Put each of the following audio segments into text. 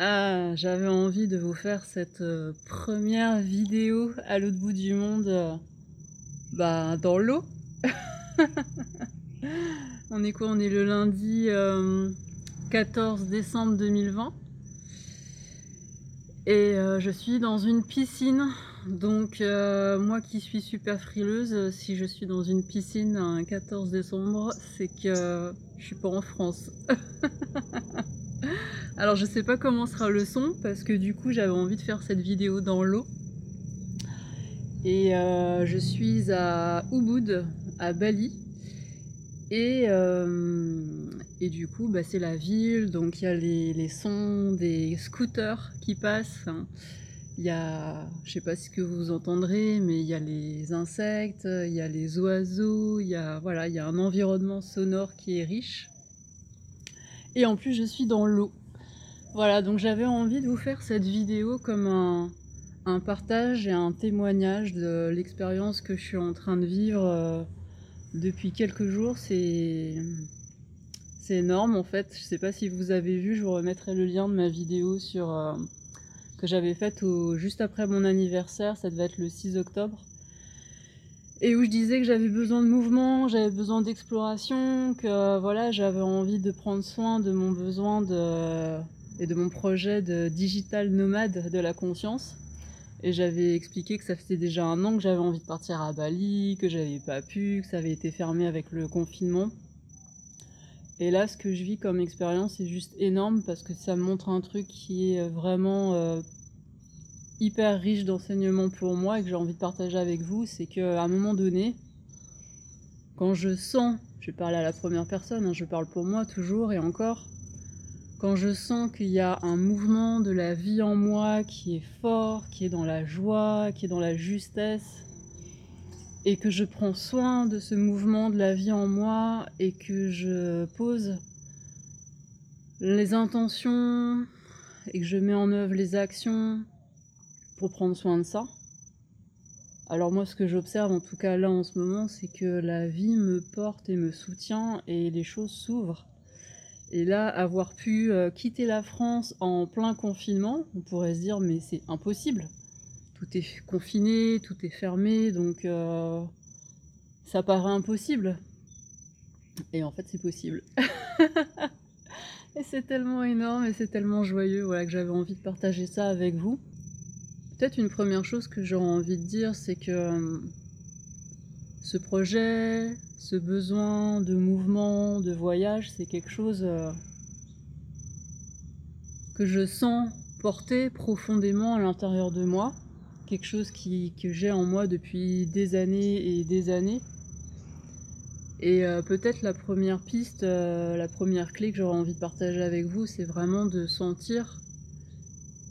ah, j'avais envie de vous faire cette euh, première vidéo à l'autre bout du monde, euh, bah, dans l'eau. on est quoi? On est le lundi 14 euh, décembre 2020. Et je suis dans une piscine. Donc, moi qui suis super frileuse, si je suis dans une piscine un 14 décembre, c'est que je suis pas en France. Alors je sais pas comment sera le son parce que du coup j'avais envie de faire cette vidéo dans l'eau. Et euh, je suis à Ubud, à Bali. Et, euh, du coup bah, c'est la ville, donc il y a les, sons des scooters qui passent. Il y a, je sais pas ce que vous entendrez, mais il y a les insectes, il y a les oiseaux, il voilà, il y a un environnement sonore qui est riche. Et en plus, je suis dans l'eau. Voilà, donc j'avais envie de vous faire cette vidéo comme un, partage et un témoignage de l'expérience que je suis en train de vivre euh, depuis quelques jours. C'est énorme en fait. Je sais pas si vous avez vu, je vous remettrai le lien de ma vidéo sur euh, que j'avais faite juste après mon anniversaire. Ça devait être le 6 octobre et où je disais que j'avais besoin de mouvement, j'avais besoin d'exploration, que voilà, j'avais envie de prendre soin de mon besoin de et de mon projet de digital nomade de la conscience. Et j'avais expliqué que ça faisait déjà un an que j'avais envie de partir à Bali, que j'avais pas pu, que ça avait été fermé avec le confinement. Et là, ce que je vis comme expérience est juste énorme parce que ça me montre un truc qui est vraiment euh, hyper riche d'enseignements pour moi et que j'ai envie de partager avec vous. C'est qu'à un moment donné, quand je sens, je vais parler à la première personne, hein, je parle pour moi toujours et encore, quand je sens qu'il y a un mouvement de la vie en moi qui est fort, qui est dans la joie, qui est dans la justesse, et que je prends soin de ce mouvement de la vie en moi et que je pose les intentions et que je mets en œuvre les actions pour prendre soin de ça. Alors moi ce que j'observe en tout cas là en ce moment c'est que la vie me porte et me soutient et les choses s'ouvrent et là, avoir pu euh, quitter la France en plein confinement, on pourrait se dire mais c'est impossible. Tout est confiné, tout est fermé, donc euh, ça paraît impossible. Et en fait, c'est possible. et c'est tellement énorme et c'est tellement joyeux voilà, que j'avais envie de partager ça avec vous. Peut-être une première chose que j'aurais envie de dire, c'est que euh, ce projet, ce besoin de mouvement, de voyage, c'est quelque chose euh, que je sens porter profondément à l'intérieur de moi, quelque chose que j'ai en moi depuis des années et des années. Et euh, peut-être la première piste, euh, la première clé que j'aurais envie de partager avec vous, c'est vraiment de sentir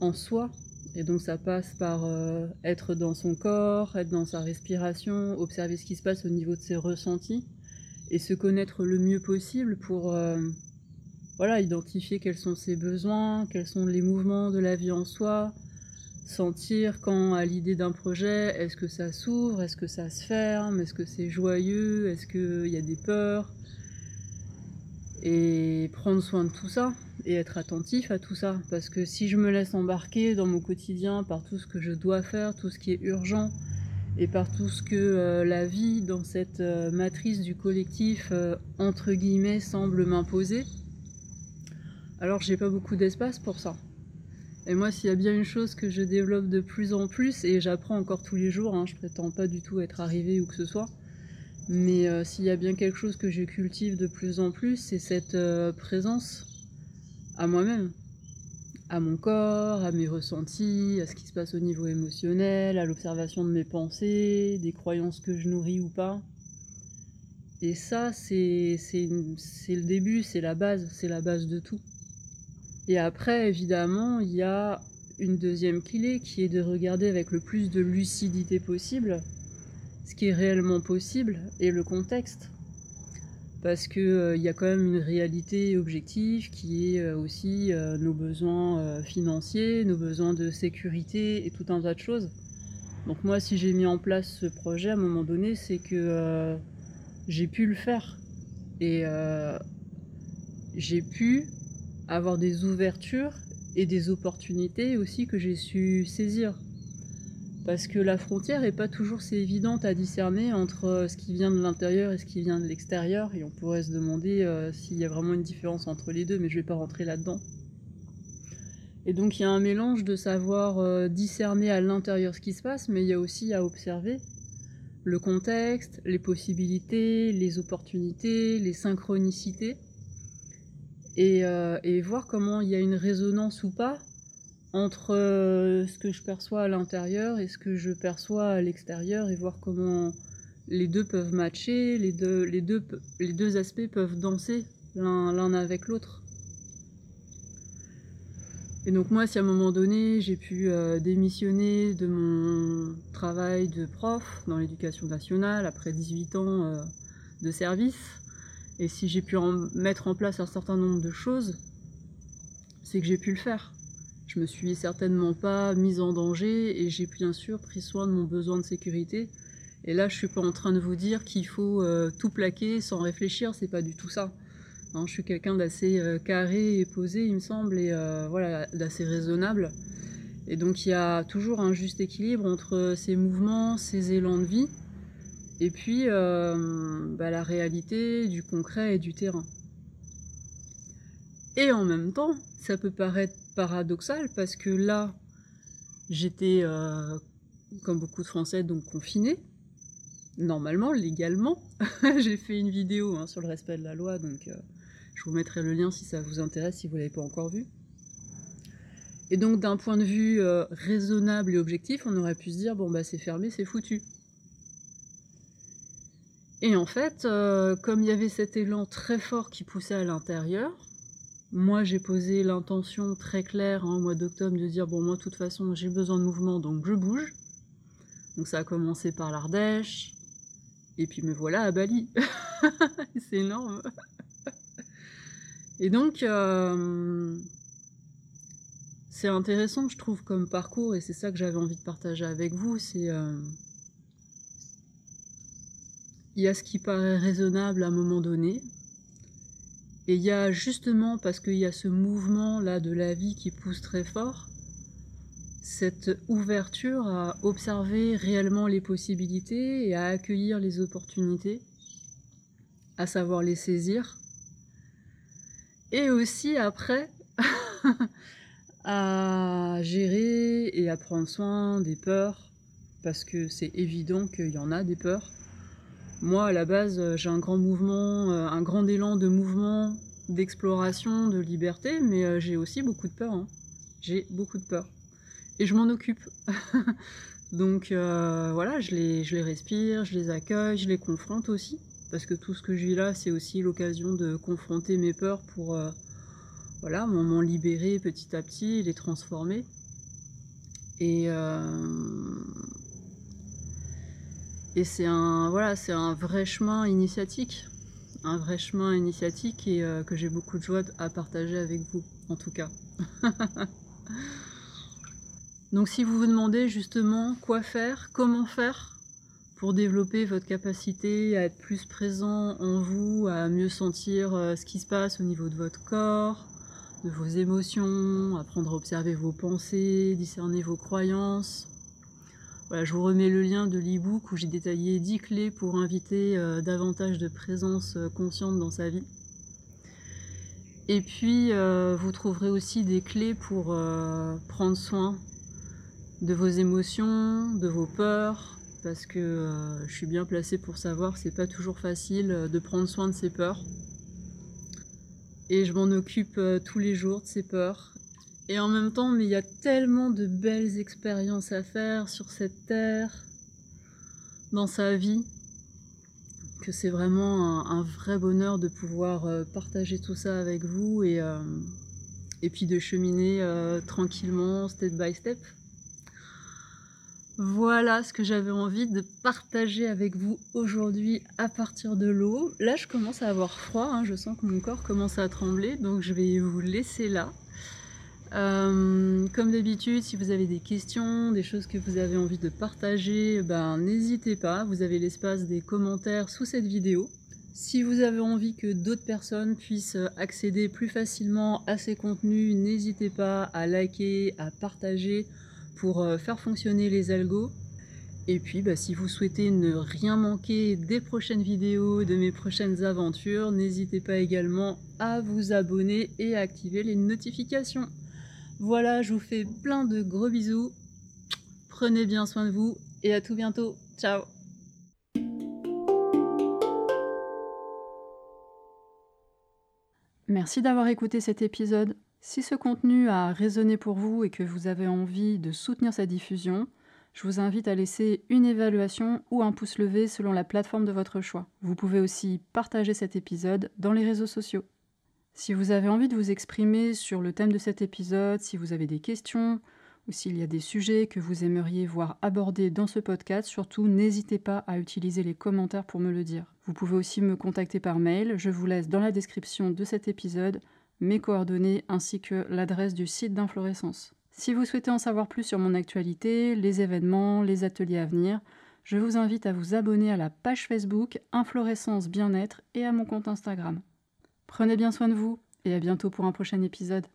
en soi et donc ça passe par euh, être dans son corps, être dans sa respiration, observer ce qui se passe au niveau de ses ressentis et se connaître le mieux possible pour euh, voilà, identifier quels sont ses besoins, quels sont les mouvements de la vie en soi, sentir quand à l'idée d'un projet, est-ce que ça s'ouvre, est-ce que ça se ferme, est-ce que c'est joyeux, est-ce qu'il y a des peurs, et prendre soin de tout ça et être attentif à tout ça. Parce que si je me laisse embarquer dans mon quotidien par tout ce que je dois faire, tout ce qui est urgent, et par tout ce que euh, la vie dans cette euh, matrice du collectif, euh, entre guillemets, semble m'imposer, alors j'ai pas beaucoup d'espace pour ça. Et moi, s'il y a bien une chose que je développe de plus en plus, et j'apprends encore tous les jours, hein, je prétends pas du tout être arrivé ou que ce soit, mais euh, s'il y a bien quelque chose que je cultive de plus en plus, c'est cette euh, présence à moi-même, à mon corps, à mes ressentis, à ce qui se passe au niveau émotionnel, à l'observation de mes pensées, des croyances que je nourris ou pas. Et ça, c'est le début, c'est la base, c'est la base de tout. Et après, évidemment, il y a une deuxième clé qui est de regarder avec le plus de lucidité possible ce qui est réellement possible et le contexte. Parce qu'il euh, y a quand même une réalité objective qui est euh, aussi nos besoins financiers, nos besoins de sécurité et tout un tas de choses. Donc moi si j'ai mis en place ce projet à un moment donné c'est que j'ai pu le faire. Et j'ai pu avoir des ouvertures et des opportunités aussi que j'ai su saisir. Parce que la frontière n'est pas toujours si évidente à discerner entre ce qui vient de l'intérieur et ce qui vient de l'extérieur. Et on pourrait se demander euh, s'il y a vraiment une différence entre les deux, mais je ne vais pas rentrer là-dedans. Et donc il y a un mélange de savoir euh, discerner à l'intérieur ce qui se passe, mais il y a aussi à observer le contexte, les possibilités, les opportunités, les synchronicités euh, et, voir comment il y a une résonance ou pas entre euh, ce que je perçois à l'intérieur et ce que je perçois à l'extérieur et voir comment les deux peuvent matcher, les deux, aspects peuvent danser l'un avec l'autre. Et donc moi, si à un moment donné, j'ai pu euh, démissionner de mon travail de prof dans l'éducation nationale après 18 ans de service, et si j'ai pu mettre en place un certain nombre de choses, c'est que j'ai pu le faire. Je me suis certainement pas mise en danger et j'ai bien sûr pris soin de mon besoin de sécurité. Et là, je suis pas en train de vous dire qu'il faut euh, tout plaquer sans réfléchir, c'est pas du tout ça. Hein, je suis quelqu'un d'assez euh, carré et posé, il me semble, et euh, voilà, d'assez raisonnable. Et donc il y a toujours un juste équilibre entre ces mouvements, ces élans de vie, et puis bah, la réalité du concret et du terrain. Et en même temps, ça peut paraître paradoxal parce que là, j'étais, euh, comme beaucoup de Français, donc confinée, normalement, légalement. J'ai fait une vidéo hein, sur le respect de la loi, donc euh, je vous mettrai le lien si ça vous intéresse, si vous ne l'avez pas encore vu. Et donc d'un point de vue raisonnable et objectif, on aurait pu se dire, bon bah c'est fermé, c'est foutu. Et en fait, euh, comme il y avait cet élan très fort qui poussait à l'intérieur, moi j'ai posé l'intention très claire hein, au mois d'octobre de dire bon moi de toute façon j'ai besoin de mouvement donc je bouge. Donc ça a commencé par l'Ardèche, et puis me voilà à Bali. c'est énorme. et donc euh, c'est intéressant je trouve comme parcours et c'est ça que j'avais envie de partager avec vous, c'est euh, il y a ce qui paraît raisonnable à un moment donné, et il y a justement, parce qu'il y a ce mouvement-là de la vie qui pousse très fort, cette ouverture à observer réellement les possibilités et à accueillir les opportunités, à savoir les saisir, et aussi après à gérer et à prendre soin des peurs, parce que c'est évident qu'il y en a des peurs, moi, à la base, euh, j'ai un grand mouvement, euh, un grand élan de mouvement, d'exploration, de liberté, mais euh, j'ai aussi beaucoup de peur. Hein. J'ai beaucoup de peur. Et je m'en occupe. Donc voilà, je les, respire, je les accueille, je les confronte aussi. Parce que tout ce que je vis là, c'est aussi l'occasion de confronter mes peurs pour voilà, m'en libérer petit à petit, les transformer. Et, et c'est un, vrai chemin initiatique, un vrai chemin initiatique et euh, que j'ai beaucoup de joie à partager avec vous, en tout cas. Donc si vous vous demandez justement quoi faire, comment faire pour développer votre capacité à être plus présent en vous, à mieux sentir euh, ce qui se passe au niveau de votre corps, de vos émotions, apprendre à observer vos pensées, discerner vos croyances, je vous remets le lien de l'e-book où j'ai détaillé 10 clés pour inviter euh, davantage de présence euh, consciente dans sa vie. Et puis, euh, vous trouverez aussi des clés pour prendre soin de vos émotions, de vos peurs, parce que je suis bien placée pour savoir c'est pas toujours facile de prendre soin de ses peurs. Et je m'en occupe tous les jours de ces peurs et en même temps, mais il y a tellement de belles expériences à faire sur cette terre, dans sa vie, que c'est vraiment un, vrai bonheur de pouvoir euh, partager tout ça avec vous et, euh, et puis de cheminer tranquillement, step by step. Voilà ce que j'avais envie de partager avec vous aujourd'hui à partir de l'eau. Là, je commence à avoir froid, hein. je sens que mon corps commence à trembler, donc je vais vous laisser là. Euh, comme d'habitude, si vous avez des questions, des choses que vous avez envie de partager, ben, n'hésitez pas, vous avez l'espace des commentaires sous cette vidéo. Si vous avez envie que d'autres personnes puissent accéder plus facilement à ces contenus, n'hésitez pas à liker, à partager, pour euh, faire fonctionner les algos. Et puis, bah, si vous souhaitez ne rien manquer des prochaines vidéos, de mes prochaines aventures, n'hésitez pas également à vous abonner et à activer les notifications. Voilà, je vous fais plein de gros bisous. Prenez bien soin de vous et à tout bientôt. Ciao Merci d'avoir écouté cet épisode. Si ce contenu a résonné pour vous et que vous avez envie de soutenir sa diffusion, je vous invite à laisser une évaluation ou un pouce levé selon la plateforme de votre choix. Vous pouvez aussi partager cet épisode dans les réseaux sociaux. Si vous avez envie de vous exprimer sur le thème de cet épisode, si vous avez des questions ou s'il y a des sujets que vous aimeriez voir abordés dans ce podcast, surtout n'hésitez pas à utiliser les commentaires pour me le dire. Vous pouvez aussi me contacter par mail, je vous laisse dans la description de cet épisode mes coordonnées ainsi que l'adresse du site d'inflorescence. Si vous souhaitez en savoir plus sur mon actualité, les événements, les ateliers à venir, je vous invite à vous abonner à la page Facebook Inflorescence Bien-être et à mon compte Instagram. Prenez bien soin de vous et à bientôt pour un prochain épisode.